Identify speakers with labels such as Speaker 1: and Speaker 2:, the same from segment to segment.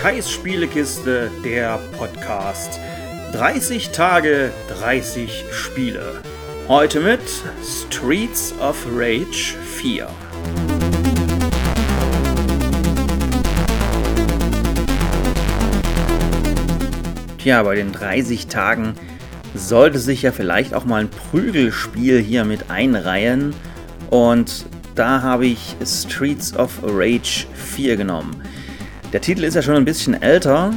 Speaker 1: Kais Spielekiste, der Podcast. 30 Tage, 30 Spiele. Heute mit Streets of Rage 4. Tja, bei den 30 Tagen sollte sich ja vielleicht auch mal ein Prügelspiel hier mit einreihen. Und da habe ich Streets of Rage 4 genommen. Der Titel ist ja schon ein bisschen älter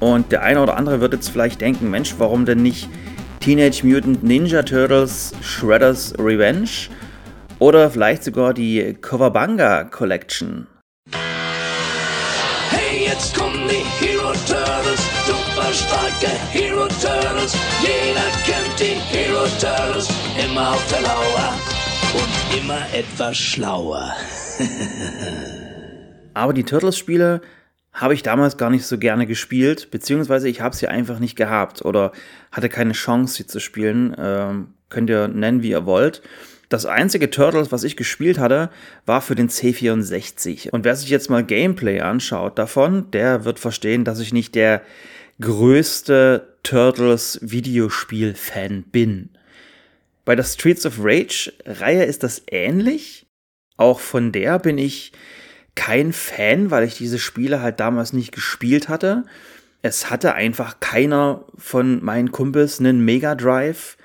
Speaker 1: und der eine oder andere wird jetzt vielleicht denken, Mensch, warum denn nicht Teenage Mutant Ninja Turtles Shredder's Revenge oder vielleicht sogar die Covabanga Collection.
Speaker 2: Hey, jetzt kommen die Hero Turtles, super starke Hero Turtles. Jeder kennt die Hero Turtles, immer auf der Lauer und immer etwas schlauer.
Speaker 1: Aber die Turtles-Spiele habe ich damals gar nicht so gerne gespielt, beziehungsweise ich habe sie einfach nicht gehabt oder hatte keine Chance, sie zu spielen. Ähm, könnt ihr nennen, wie ihr wollt. Das einzige Turtles, was ich gespielt hatte, war für den C64. Und wer sich jetzt mal Gameplay anschaut davon, der wird verstehen, dass ich nicht der größte Turtles Videospiel-Fan bin. Bei der Streets of Rage Reihe ist das ähnlich. Auch von der bin ich kein Fan, weil ich diese Spiele halt damals nicht gespielt hatte. Es hatte einfach keiner von meinen Kumpels einen Mega Drive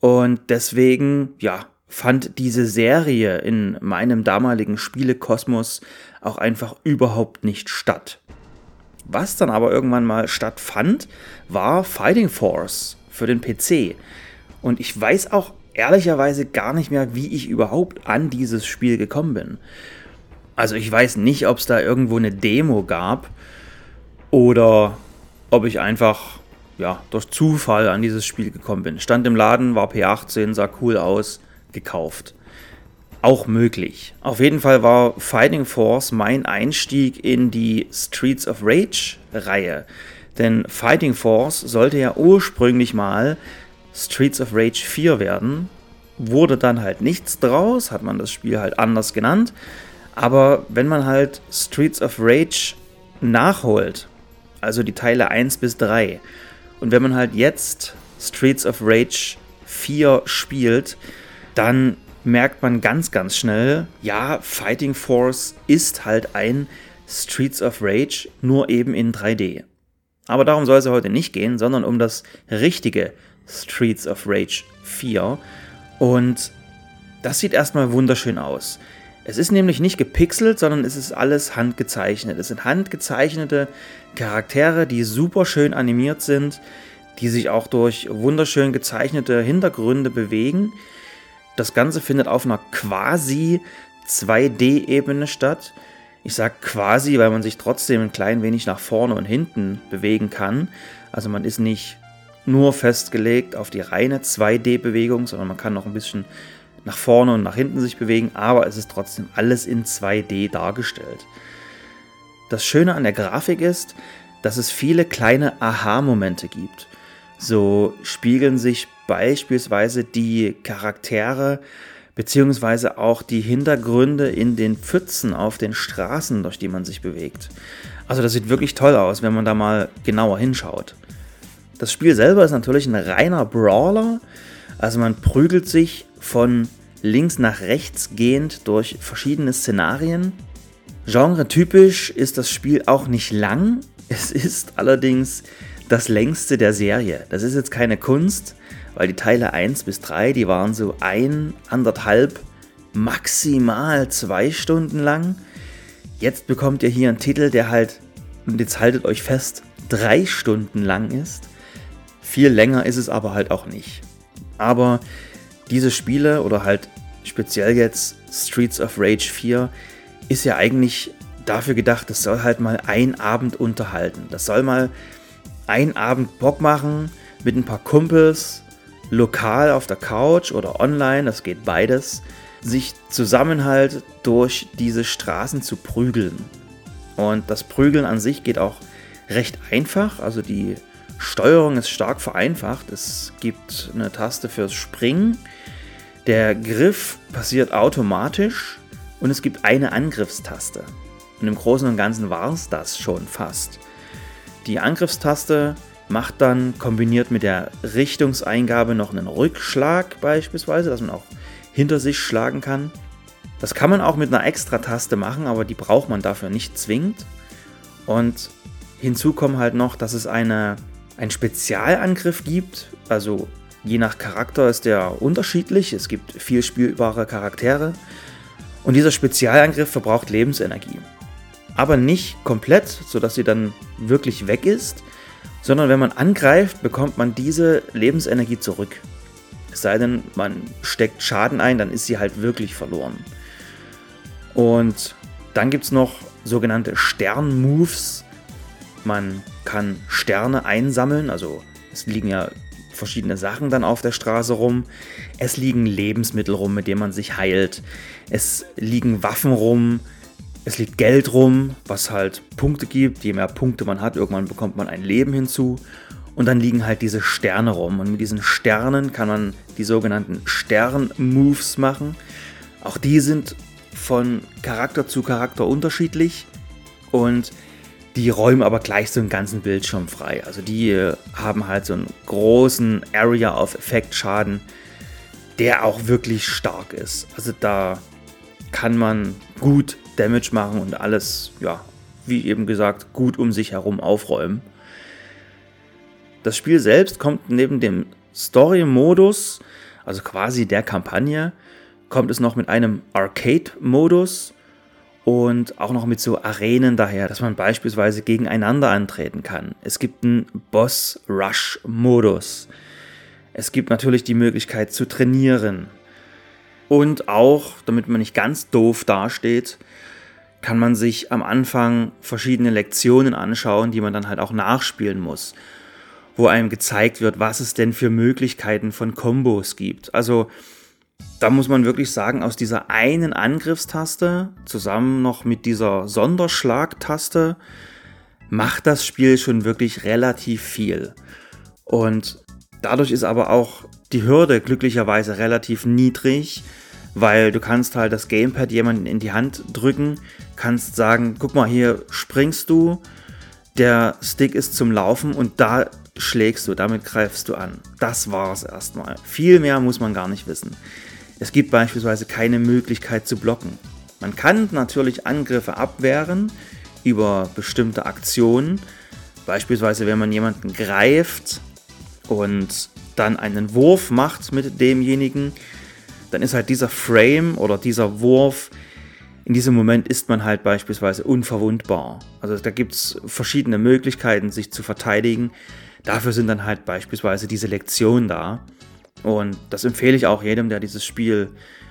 Speaker 1: und deswegen, ja, fand diese Serie in meinem damaligen Spielekosmos auch einfach überhaupt nicht statt. Was dann aber irgendwann mal stattfand, war Fighting Force für den PC. Und ich weiß auch ehrlicherweise gar nicht mehr, wie ich überhaupt an dieses Spiel gekommen bin. Also ich weiß nicht, ob es da irgendwo eine Demo gab oder ob ich einfach ja, durch Zufall an dieses Spiel gekommen bin. Stand im Laden, war P18, sah cool aus, gekauft. Auch möglich. Auf jeden Fall war Fighting Force mein Einstieg in die Streets of Rage Reihe. Denn Fighting Force sollte ja ursprünglich mal Streets of Rage 4 werden. Wurde dann halt nichts draus, hat man das Spiel halt anders genannt. Aber wenn man halt Streets of Rage nachholt, also die Teile 1 bis 3, und wenn man halt jetzt Streets of Rage 4 spielt, dann merkt man ganz, ganz schnell, ja, Fighting Force ist halt ein Streets of Rage, nur eben in 3D. Aber darum soll es ja heute nicht gehen, sondern um das richtige Streets of Rage 4. Und das sieht erstmal wunderschön aus. Es ist nämlich nicht gepixelt, sondern es ist alles handgezeichnet. Es sind handgezeichnete Charaktere, die super schön animiert sind, die sich auch durch wunderschön gezeichnete Hintergründe bewegen. Das Ganze findet auf einer quasi 2D-Ebene statt. Ich sage quasi, weil man sich trotzdem ein klein wenig nach vorne und hinten bewegen kann. Also man ist nicht nur festgelegt auf die reine 2D-Bewegung, sondern man kann noch ein bisschen nach vorne und nach hinten sich bewegen, aber es ist trotzdem alles in 2D dargestellt. Das Schöne an der Grafik ist, dass es viele kleine Aha-Momente gibt. So spiegeln sich beispielsweise die Charaktere bzw. auch die Hintergründe in den Pfützen auf den Straßen, durch die man sich bewegt. Also das sieht wirklich toll aus, wenn man da mal genauer hinschaut. Das Spiel selber ist natürlich ein reiner Brawler, also man prügelt sich von links nach rechts gehend durch verschiedene Szenarien. Genre-typisch ist das Spiel auch nicht lang. Es ist allerdings das längste der Serie. Das ist jetzt keine Kunst, weil die Teile 1 bis 3, die waren so ein, anderthalb, maximal zwei Stunden lang. Jetzt bekommt ihr hier einen Titel, der halt, und jetzt haltet euch fest, drei Stunden lang ist. Viel länger ist es aber halt auch nicht. Aber diese Spiele oder halt speziell jetzt Streets of Rage 4 ist ja eigentlich dafür gedacht, das soll halt mal ein Abend unterhalten. Das soll mal ein Abend Bock machen mit ein paar Kumpels, lokal auf der Couch oder online, das geht beides, sich zusammen halt durch diese Straßen zu prügeln. Und das Prügeln an sich geht auch recht einfach, also die Steuerung ist stark vereinfacht. Es gibt eine Taste fürs Springen, der Griff passiert automatisch und es gibt eine Angriffstaste. Und im Großen und Ganzen war es das schon fast. Die Angriffstaste macht dann kombiniert mit der Richtungseingabe noch einen Rückschlag beispielsweise, dass man auch hinter sich schlagen kann. Das kann man auch mit einer Extra-Taste machen, aber die braucht man dafür nicht zwingend. Und hinzu kommt halt noch, dass es eine, einen Spezialangriff gibt. Also je nach Charakter ist der unterschiedlich. Es gibt viel spielbare Charaktere. Und dieser Spezialangriff verbraucht Lebensenergie. Aber nicht komplett, sodass sie dann wirklich weg ist, sondern wenn man angreift, bekommt man diese Lebensenergie zurück. Es sei denn, man steckt Schaden ein, dann ist sie halt wirklich verloren. Und dann gibt es noch sogenannte Stern-Moves. Man kann Sterne einsammeln, also es liegen ja verschiedene Sachen dann auf der Straße rum. Es liegen Lebensmittel rum, mit denen man sich heilt. Es liegen Waffen rum. Es liegt Geld rum, was halt Punkte gibt. Je mehr Punkte man hat, irgendwann bekommt man ein Leben hinzu. Und dann liegen halt diese Sterne rum. Und mit diesen Sternen kann man die sogenannten Stern-Moves machen. Auch die sind von Charakter zu Charakter unterschiedlich und die räumen aber gleich so einen ganzen Bildschirm frei. Also die äh, haben halt so einen großen Area of Effect Schaden, der auch wirklich stark ist. Also da kann man gut Damage machen und alles, ja, wie eben gesagt, gut um sich herum aufräumen. Das Spiel selbst kommt neben dem Story-Modus, also quasi der Kampagne, kommt es noch mit einem Arcade-Modus und auch noch mit so Arenen daher, dass man beispielsweise gegeneinander antreten kann. Es gibt einen Boss-Rush-Modus. Es gibt natürlich die Möglichkeit zu trainieren. Und auch, damit man nicht ganz doof dasteht, kann man sich am Anfang verschiedene Lektionen anschauen, die man dann halt auch nachspielen muss. Wo einem gezeigt wird, was es denn für Möglichkeiten von Kombos gibt. Also da muss man wirklich sagen, aus dieser einen Angriffstaste zusammen noch mit dieser Sonderschlagtaste macht das Spiel schon wirklich relativ viel. Und dadurch ist aber auch die Hürde glücklicherweise relativ niedrig, weil du kannst halt das Gamepad jemanden in die Hand drücken, kannst sagen, guck mal, hier springst du, der Stick ist zum Laufen und da schlägst du, damit greifst du an. Das war's erstmal. Viel mehr muss man gar nicht wissen. Es gibt beispielsweise keine Möglichkeit zu blocken. Man kann natürlich Angriffe abwehren über bestimmte Aktionen. Beispielsweise, wenn man jemanden greift und dann einen Wurf macht mit demjenigen, dann ist halt dieser Frame oder dieser Wurf, in diesem Moment ist man halt beispielsweise unverwundbar. Also da gibt es verschiedene Möglichkeiten, sich zu verteidigen. Dafür sind dann halt beispielsweise diese Lektionen da. Und das empfehle ich auch jedem, der dieses Spiel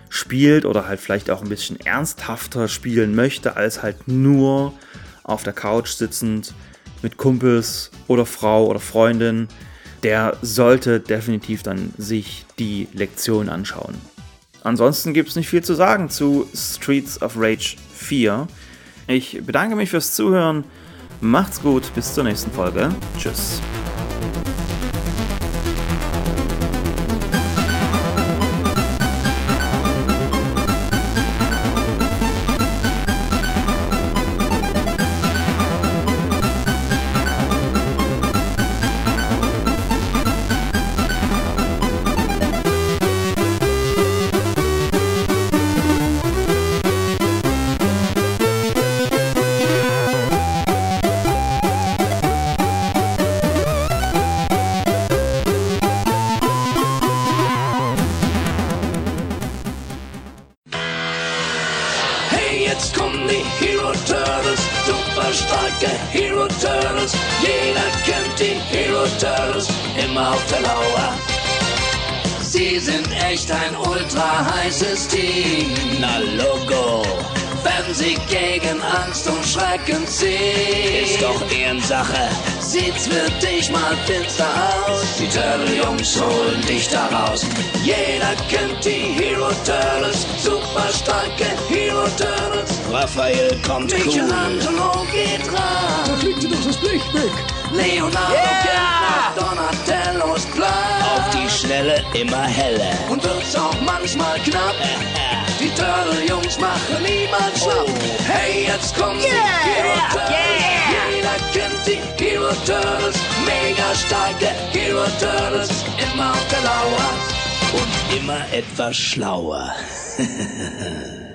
Speaker 1: spielt oder halt vielleicht auch ein bisschen ernsthafter spielen möchte, als halt nur auf der Couch sitzend mit Kumpels oder Frau oder Freundin. Der sollte definitiv dann sich die Lektion anschauen. Ansonsten gibt es nicht viel zu sagen zu Streets of Rage 4. Ich bedanke mich fürs Zuhören. Macht's gut, bis zur nächsten Folge. Tschüss.
Speaker 2: Starke Hero Turtles. Jeder kennt die Hero Turtles, immer auf der Lauer. Sie sind echt ein ultra heißes Team. Na Logo, wenn sie gegen Angst und Schrecken ziehen. Ist doch Ehrensache, sieht's für dich mal finster aus. Die Turtle-Jungs holen dich da raus. Jeder kennt die Hero Turtles, super starke Hero Turtles. Raphael kommt Michelangelo geht ran.
Speaker 3: Da fliegt dir doch das Blech weg.
Speaker 2: Leonardo
Speaker 4: Yeah!
Speaker 2: kennt nach Donatellos Plan. Auf die Schnelle immer heller. Und wird's auch manchmal knapp. Die Turtle-Jungs machen niemand schlapp. Hey, jetzt kommen die Hero Turtles. Jeder kennt die Hero Turtles. Mega starke Hero Turtles. Immer auf der Lauer und immer etwas schlauer.